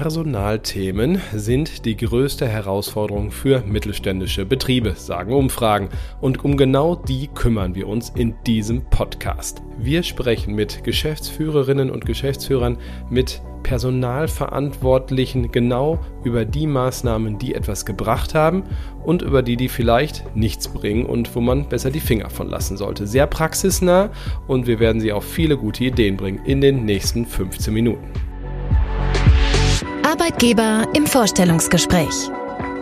Personalthemen sind die größte Herausforderung für mittelständische Betriebe, sagen Umfragen. Und um genau die kümmern wir uns in diesem Podcast. Wir sprechen mit Geschäftsführerinnen und Geschäftsführern, mit Personalverantwortlichen genau über die Maßnahmen, die etwas gebracht haben und über die, die vielleicht nichts bringen und wo man besser die Finger von lassen sollte. Sehr praxisnah und wir werden Sie auf viele gute Ideen bringen in den nächsten 15 Minuten. Arbeitgeber im Vorstellungsgespräch.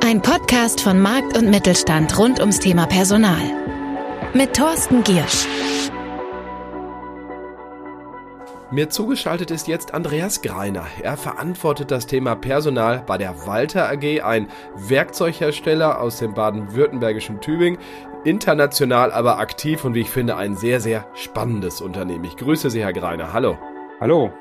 Ein Podcast von Markt und Mittelstand rund ums Thema Personal. Mit Thorsten Giersch. Mir zugeschaltet ist jetzt Andreas Greiner. Er verantwortet das Thema Personal bei der Walter AG, ein Werkzeughersteller aus dem baden-württembergischen Tübingen, international aber aktiv und wie ich finde ein sehr, sehr spannendes Unternehmen. Ich grüße Sie, Herr Greiner. Hallo. Hallo.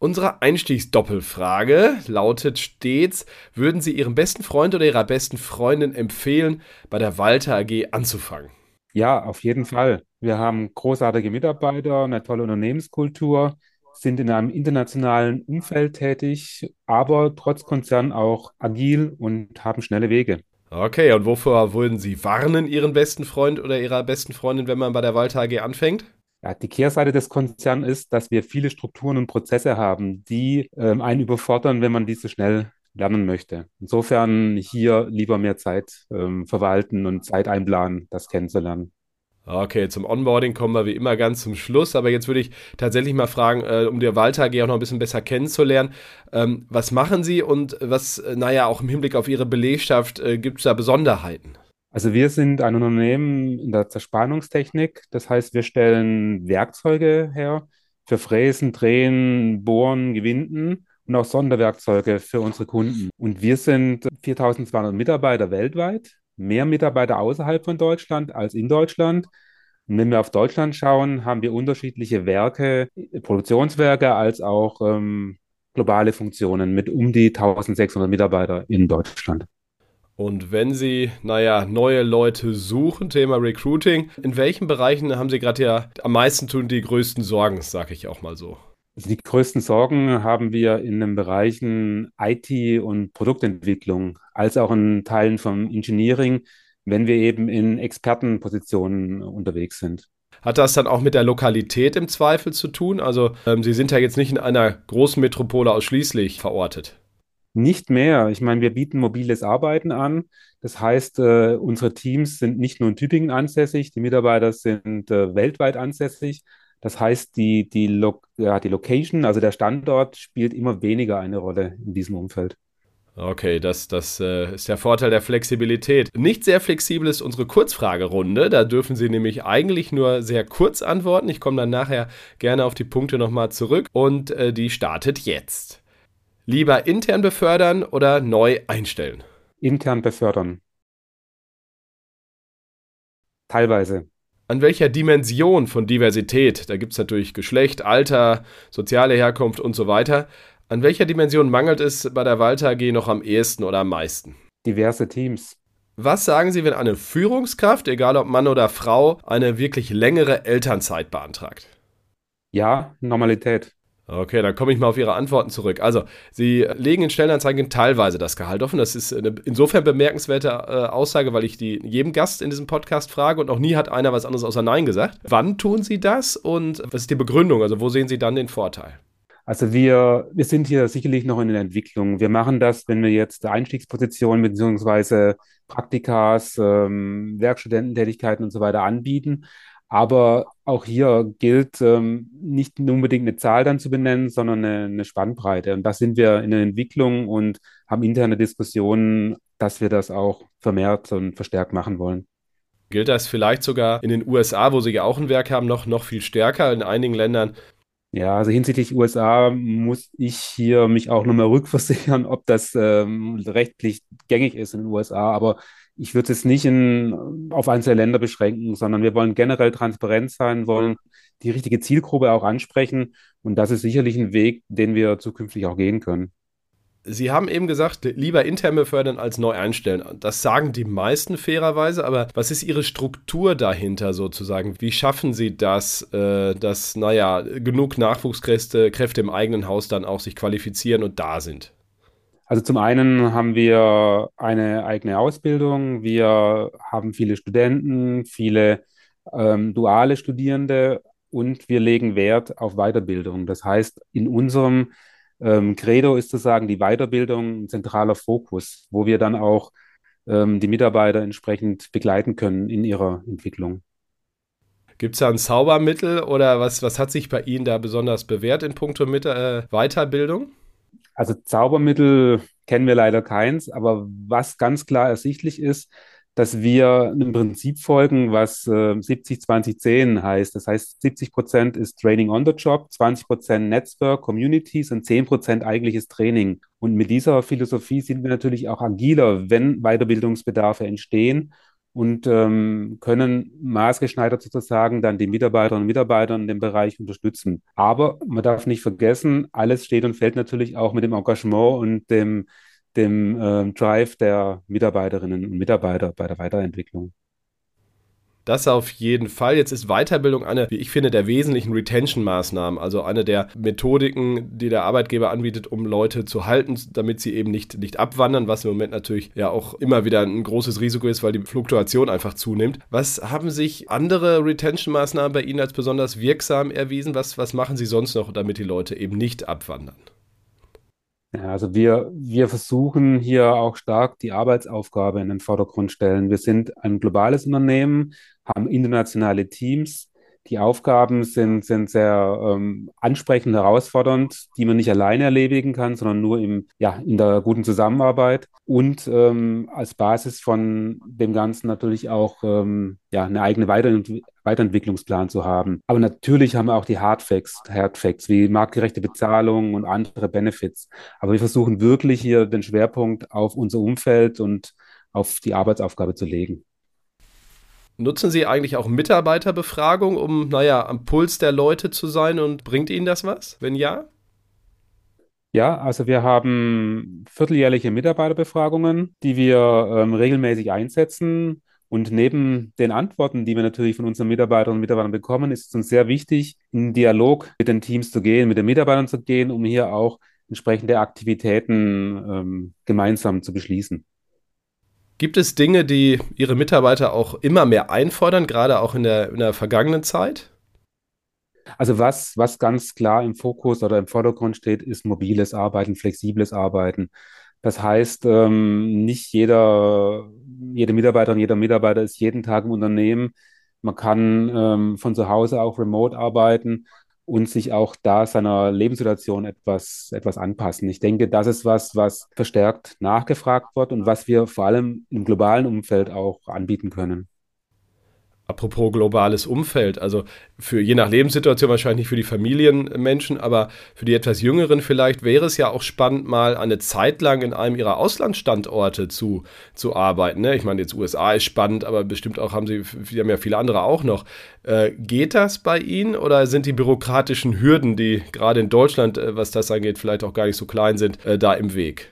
Unsere Einstiegsdoppelfrage lautet stets, würden Sie Ihrem besten Freund oder Ihrer besten Freundin empfehlen, bei der Walter AG anzufangen? Ja, auf jeden Fall. Wir haben großartige Mitarbeiter, eine tolle Unternehmenskultur, sind in einem internationalen Umfeld tätig, aber trotz Konzern auch agil und haben schnelle Wege. Okay, und wovor würden Sie warnen, Ihren besten Freund oder Ihrer besten Freundin, wenn man bei der Walter AG anfängt? Ja, die Kehrseite des Konzerns ist, dass wir viele Strukturen und Prozesse haben, die ähm, einen überfordern, wenn man diese schnell lernen möchte. Insofern hier lieber mehr Zeit ähm, verwalten und Zeit einplanen, das kennenzulernen. Okay, zum Onboarding kommen wir wie immer ganz zum Schluss, aber jetzt würde ich tatsächlich mal fragen, äh, um die Walter auch noch ein bisschen besser kennenzulernen. Ähm, was machen Sie und was, äh, naja, auch im Hinblick auf Ihre Belegschaft, äh, gibt es da Besonderheiten? Also wir sind ein Unternehmen in der Zerspannungstechnik. Das heißt, wir stellen Werkzeuge her für Fräsen, Drehen, Bohren, Gewinden und auch Sonderwerkzeuge für unsere Kunden. Und wir sind 4200 Mitarbeiter weltweit, mehr Mitarbeiter außerhalb von Deutschland als in Deutschland. Und wenn wir auf Deutschland schauen, haben wir unterschiedliche Werke, Produktionswerke als auch ähm, globale Funktionen mit um die 1600 Mitarbeiter in Deutschland. Und wenn Sie, naja, neue Leute suchen, Thema Recruiting, in welchen Bereichen haben Sie gerade ja am meisten tun die größten Sorgen, sage ich auch mal so? Also die größten Sorgen haben wir in den Bereichen IT und Produktentwicklung, als auch in Teilen vom Engineering, wenn wir eben in Expertenpositionen unterwegs sind. Hat das dann auch mit der Lokalität im Zweifel zu tun? Also ähm, Sie sind ja jetzt nicht in einer großen Metropole ausschließlich verortet. Nicht mehr. Ich meine, wir bieten mobiles Arbeiten an. Das heißt, äh, unsere Teams sind nicht nur in Tübingen ansässig, die Mitarbeiter sind äh, weltweit ansässig. Das heißt, die, die, Lo ja, die Location, also der Standort, spielt immer weniger eine Rolle in diesem Umfeld. Okay, das, das äh, ist der Vorteil der Flexibilität. Nicht sehr flexibel ist unsere Kurzfragerunde. Da dürfen Sie nämlich eigentlich nur sehr kurz antworten. Ich komme dann nachher gerne auf die Punkte nochmal zurück. Und äh, die startet jetzt. Lieber intern befördern oder neu einstellen? Intern befördern. Teilweise. An welcher Dimension von Diversität, da gibt es natürlich Geschlecht, Alter, soziale Herkunft und so weiter, an welcher Dimension mangelt es bei der Walter AG noch am ehesten oder am meisten? Diverse Teams. Was sagen Sie, wenn eine Führungskraft, egal ob Mann oder Frau, eine wirklich längere Elternzeit beantragt? Ja, Normalität. Okay, dann komme ich mal auf Ihre Antworten zurück. Also, Sie legen in Stellenanzeigen teilweise das Gehalt offen. Das ist eine insofern bemerkenswerte äh, Aussage, weil ich die jedem Gast in diesem Podcast frage und noch nie hat einer was anderes außer Nein gesagt. Wann tun Sie das und was ist die Begründung? Also, wo sehen Sie dann den Vorteil? Also wir, wir sind hier sicherlich noch in der Entwicklung. Wir machen das, wenn wir jetzt Einstiegspositionen bzw. Praktikas, ähm, Werkstudententätigkeiten und so weiter anbieten. Aber auch hier gilt ähm, nicht unbedingt eine Zahl dann zu benennen, sondern eine, eine Spannbreite. Und da sind wir in der Entwicklung und haben interne Diskussionen, dass wir das auch vermehrt und verstärkt machen wollen. Gilt das vielleicht sogar in den USA, wo sie ja auch ein Werk haben, noch, noch viel stärker? In einigen Ländern ja, also hinsichtlich USA muss ich hier mich auch nochmal rückversichern, ob das ähm, rechtlich gängig ist in den USA. Aber ich würde es nicht in, auf einzelne Länder beschränken, sondern wir wollen generell transparent sein, wollen die richtige Zielgruppe auch ansprechen. Und das ist sicherlich ein Weg, den wir zukünftig auch gehen können. Sie haben eben gesagt, lieber intern befördern als neu einstellen. Das sagen die meisten fairerweise, aber was ist Ihre Struktur dahinter sozusagen? Wie schaffen Sie das, äh, dass, naja, genug Nachwuchskräfte Kräfte im eigenen Haus dann auch sich qualifizieren und da sind? Also zum einen haben wir eine eigene Ausbildung, wir haben viele Studenten, viele ähm, duale Studierende und wir legen Wert auf Weiterbildung. Das heißt, in unserem ähm, Credo ist zu sagen, die Weiterbildung ein zentraler Fokus, wo wir dann auch ähm, die Mitarbeiter entsprechend begleiten können in ihrer Entwicklung. Gibt es da ein Zaubermittel oder was, was hat sich bei Ihnen da besonders bewährt in puncto mit, äh, Weiterbildung? Also Zaubermittel kennen wir leider keins, aber was ganz klar ersichtlich ist, dass wir einem Prinzip folgen, was äh, 70, 20, 10 heißt. Das heißt, 70 Prozent ist Training on the Job, 20 Prozent Netzwerk, Communities und 10 Prozent eigentliches Training. Und mit dieser Philosophie sind wir natürlich auch agiler, wenn Weiterbildungsbedarfe entstehen und ähm, können maßgeschneidert sozusagen dann die Mitarbeiterinnen und Mitarbeiter in dem Bereich unterstützen. Aber man darf nicht vergessen, alles steht und fällt natürlich auch mit dem Engagement und dem, dem äh, Drive der Mitarbeiterinnen und Mitarbeiter bei der Weiterentwicklung. Das auf jeden Fall. Jetzt ist Weiterbildung eine, wie ich finde, der wesentlichen Retention-Maßnahmen, also eine der Methodiken, die der Arbeitgeber anbietet, um Leute zu halten, damit sie eben nicht, nicht abwandern, was im Moment natürlich ja auch immer wieder ein großes Risiko ist, weil die Fluktuation einfach zunimmt. Was haben sich andere Retention-Maßnahmen bei Ihnen als besonders wirksam erwiesen? Was, was machen Sie sonst noch, damit die Leute eben nicht abwandern? Ja, also wir, wir versuchen hier auch stark die Arbeitsaufgabe in den Vordergrund stellen. Wir sind ein globales Unternehmen, haben internationale Teams. Die Aufgaben sind, sind sehr ähm, ansprechend, herausfordernd, die man nicht alleine erledigen kann, sondern nur im, ja, in der guten Zusammenarbeit und ähm, als Basis von dem Ganzen natürlich auch ähm, ja, eine eigene Weiterent Weiterentwicklungsplan zu haben. Aber natürlich haben wir auch die Hardfacts, Hardfacts wie marktgerechte Bezahlung und andere Benefits. Aber wir versuchen wirklich hier den Schwerpunkt auf unser Umfeld und auf die Arbeitsaufgabe zu legen. Nutzen Sie eigentlich auch Mitarbeiterbefragung, um, naja, am Puls der Leute zu sein und bringt Ihnen das was? Wenn ja? Ja, also wir haben vierteljährliche Mitarbeiterbefragungen, die wir ähm, regelmäßig einsetzen. Und neben den Antworten, die wir natürlich von unseren Mitarbeiterinnen und Mitarbeitern bekommen, ist es uns sehr wichtig, in Dialog mit den Teams zu gehen, mit den Mitarbeitern zu gehen, um hier auch entsprechende Aktivitäten ähm, gemeinsam zu beschließen. Gibt es Dinge, die Ihre Mitarbeiter auch immer mehr einfordern, gerade auch in der, in der vergangenen Zeit? Also was, was ganz klar im Fokus oder im Vordergrund steht, ist mobiles Arbeiten, flexibles Arbeiten. Das heißt, ähm, nicht jeder, jede Mitarbeiterin, jeder Mitarbeiter ist jeden Tag im Unternehmen. Man kann ähm, von zu Hause auch remote arbeiten und sich auch da seiner Lebenssituation etwas, etwas anpassen. Ich denke, das ist was, was verstärkt nachgefragt wird und was wir vor allem im globalen Umfeld auch anbieten können. Apropos globales Umfeld, also für je nach Lebenssituation wahrscheinlich für die Familienmenschen, aber für die etwas Jüngeren vielleicht wäre es ja auch spannend, mal eine Zeit lang in einem ihrer Auslandsstandorte zu, zu arbeiten. Ne? Ich meine, jetzt USA ist spannend, aber bestimmt auch haben sie, sie haben ja viele andere auch noch. Äh, geht das bei Ihnen oder sind die bürokratischen Hürden, die gerade in Deutschland, äh, was das angeht, vielleicht auch gar nicht so klein sind, äh, da im Weg?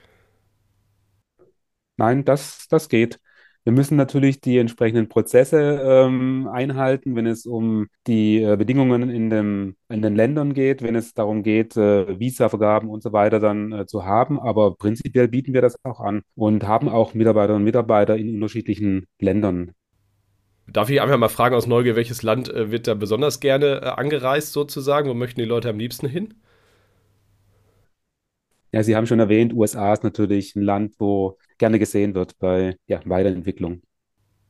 Nein, das, das geht. Wir müssen natürlich die entsprechenden Prozesse ähm, einhalten, wenn es um die äh, Bedingungen in, dem, in den Ländern geht, wenn es darum geht, äh, Visa-Vergaben und so weiter dann äh, zu haben. Aber prinzipiell bieten wir das auch an und haben auch Mitarbeiterinnen und Mitarbeiter in unterschiedlichen Ländern. Darf ich einfach mal fragen aus Neugier, welches Land äh, wird da besonders gerne äh, angereist sozusagen? Wo möchten die Leute am liebsten hin? Ja, Sie haben schon erwähnt, USA ist natürlich ein Land, wo gerne gesehen wird bei ja, Weiterentwicklung.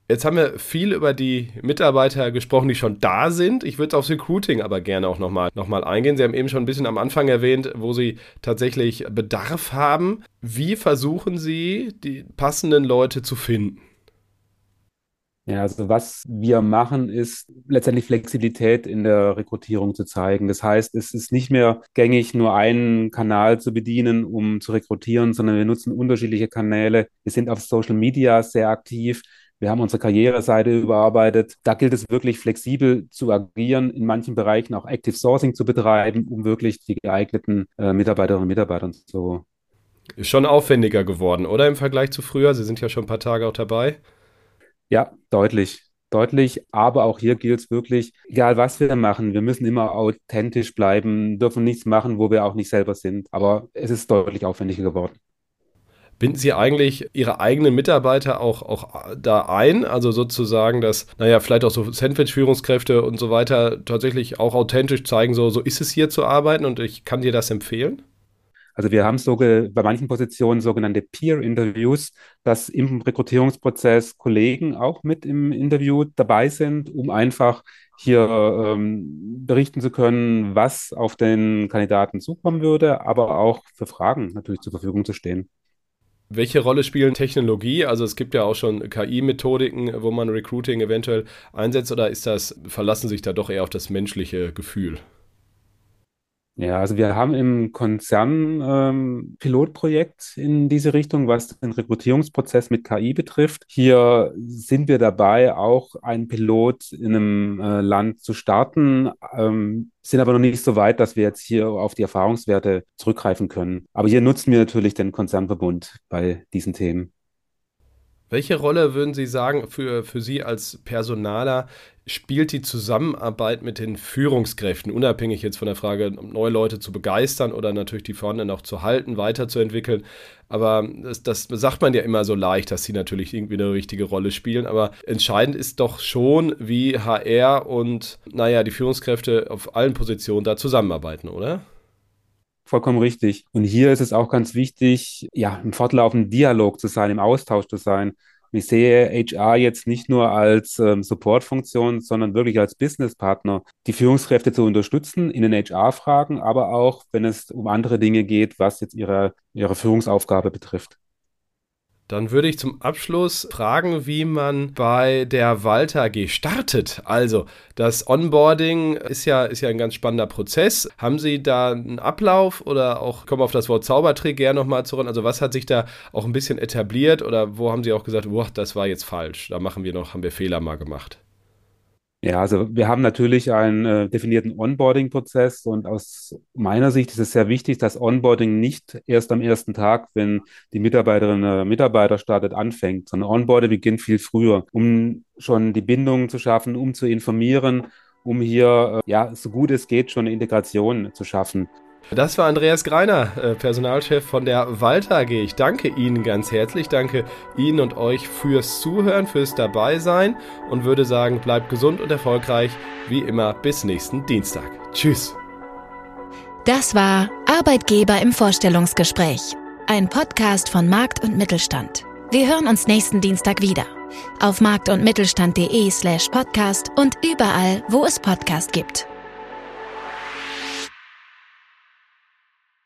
Jetzt haben wir viel über die Mitarbeiter gesprochen, die schon da sind. Ich würde aufs Recruiting aber gerne auch nochmal noch mal eingehen. Sie haben eben schon ein bisschen am Anfang erwähnt, wo Sie tatsächlich Bedarf haben. Wie versuchen Sie, die passenden Leute zu finden? Ja, also was wir machen, ist letztendlich Flexibilität in der Rekrutierung zu zeigen. Das heißt, es ist nicht mehr gängig, nur einen Kanal zu bedienen, um zu rekrutieren, sondern wir nutzen unterschiedliche Kanäle. Wir sind auf Social Media sehr aktiv. Wir haben unsere Karriereseite überarbeitet. Da gilt es wirklich flexibel zu agieren, in manchen Bereichen auch Active Sourcing zu betreiben, um wirklich die geeigneten äh, Mitarbeiterinnen und Mitarbeiter zu Ist schon aufwendiger geworden, oder im Vergleich zu früher? Sie sind ja schon ein paar Tage auch dabei. Ja, deutlich deutlich. Aber auch hier gilt es wirklich, egal was wir machen, wir müssen immer authentisch bleiben, dürfen nichts machen, wo wir auch nicht selber sind. Aber es ist deutlich aufwendiger geworden. Binden Sie eigentlich Ihre eigenen Mitarbeiter auch, auch da ein? Also sozusagen, dass, naja, vielleicht auch so Sandwich-Führungskräfte und so weiter tatsächlich auch authentisch zeigen, so, so ist es hier zu arbeiten und ich kann dir das empfehlen? Also wir haben so bei manchen Positionen sogenannte Peer-Interviews, dass im Rekrutierungsprozess Kollegen auch mit im Interview dabei sind, um einfach hier ähm, berichten zu können, was auf den Kandidaten zukommen würde, aber auch für Fragen natürlich zur Verfügung zu stehen. Welche Rolle spielen Technologie? Also es gibt ja auch schon KI-Methodiken, wo man Recruiting eventuell einsetzt, oder ist das, verlassen sich da doch eher auf das menschliche Gefühl? Ja, also wir haben im Konzern ähm, Pilotprojekt in diese Richtung, was den Rekrutierungsprozess mit KI betrifft. Hier sind wir dabei, auch einen Pilot in einem äh, Land zu starten, ähm, sind aber noch nicht so weit, dass wir jetzt hier auf die Erfahrungswerte zurückgreifen können. Aber hier nutzen wir natürlich den Konzernverbund bei diesen Themen. Welche Rolle würden Sie sagen, für, für Sie als Personaler spielt die Zusammenarbeit mit den Führungskräften, unabhängig jetzt von der Frage, neue Leute zu begeistern oder natürlich die vorhandenen auch zu halten, weiterzuentwickeln? Aber das, das sagt man ja immer so leicht, dass sie natürlich irgendwie eine richtige Rolle spielen. Aber entscheidend ist doch schon, wie HR und, naja, die Führungskräfte auf allen Positionen da zusammenarbeiten, oder? Vollkommen richtig. Und hier ist es auch ganz wichtig, ja, im fortlaufenden Dialog zu sein, im Austausch zu sein. Ich sehe HR jetzt nicht nur als ähm, Supportfunktion, sondern wirklich als Businesspartner, die Führungskräfte zu unterstützen in den HR-Fragen, aber auch, wenn es um andere Dinge geht, was jetzt ihre, ihre Führungsaufgabe betrifft. Dann würde ich zum Abschluss fragen, wie man bei der Walter AG startet. Also, das Onboarding ist ja, ist ja ein ganz spannender Prozess. Haben Sie da einen Ablauf oder auch, kommen auf das Wort Zaubertrick gerne nochmal zurück. Also, was hat sich da auch ein bisschen etabliert oder wo haben Sie auch gesagt, boah, das war jetzt falsch? Da machen wir noch, haben wir Fehler mal gemacht? Ja, also wir haben natürlich einen äh, definierten Onboarding-Prozess und aus meiner Sicht ist es sehr wichtig, dass Onboarding nicht erst am ersten Tag, wenn die Mitarbeiterin oder Mitarbeiter startet, anfängt, sondern Onboarding beginnt viel früher, um schon die Bindungen zu schaffen, um zu informieren, um hier, äh, ja, so gut es geht, schon eine Integration zu schaffen. Das war Andreas Greiner, äh, Personalchef von der Walter AG. Ich danke Ihnen ganz herzlich, danke Ihnen und euch fürs Zuhören, fürs Dabeisein und würde sagen, bleibt gesund und erfolgreich. Wie immer, bis nächsten Dienstag. Tschüss. Das war Arbeitgeber im Vorstellungsgespräch. Ein Podcast von Markt und Mittelstand. Wir hören uns nächsten Dienstag wieder. Auf markt- und mittelstand.de slash podcast und überall, wo es Podcast gibt.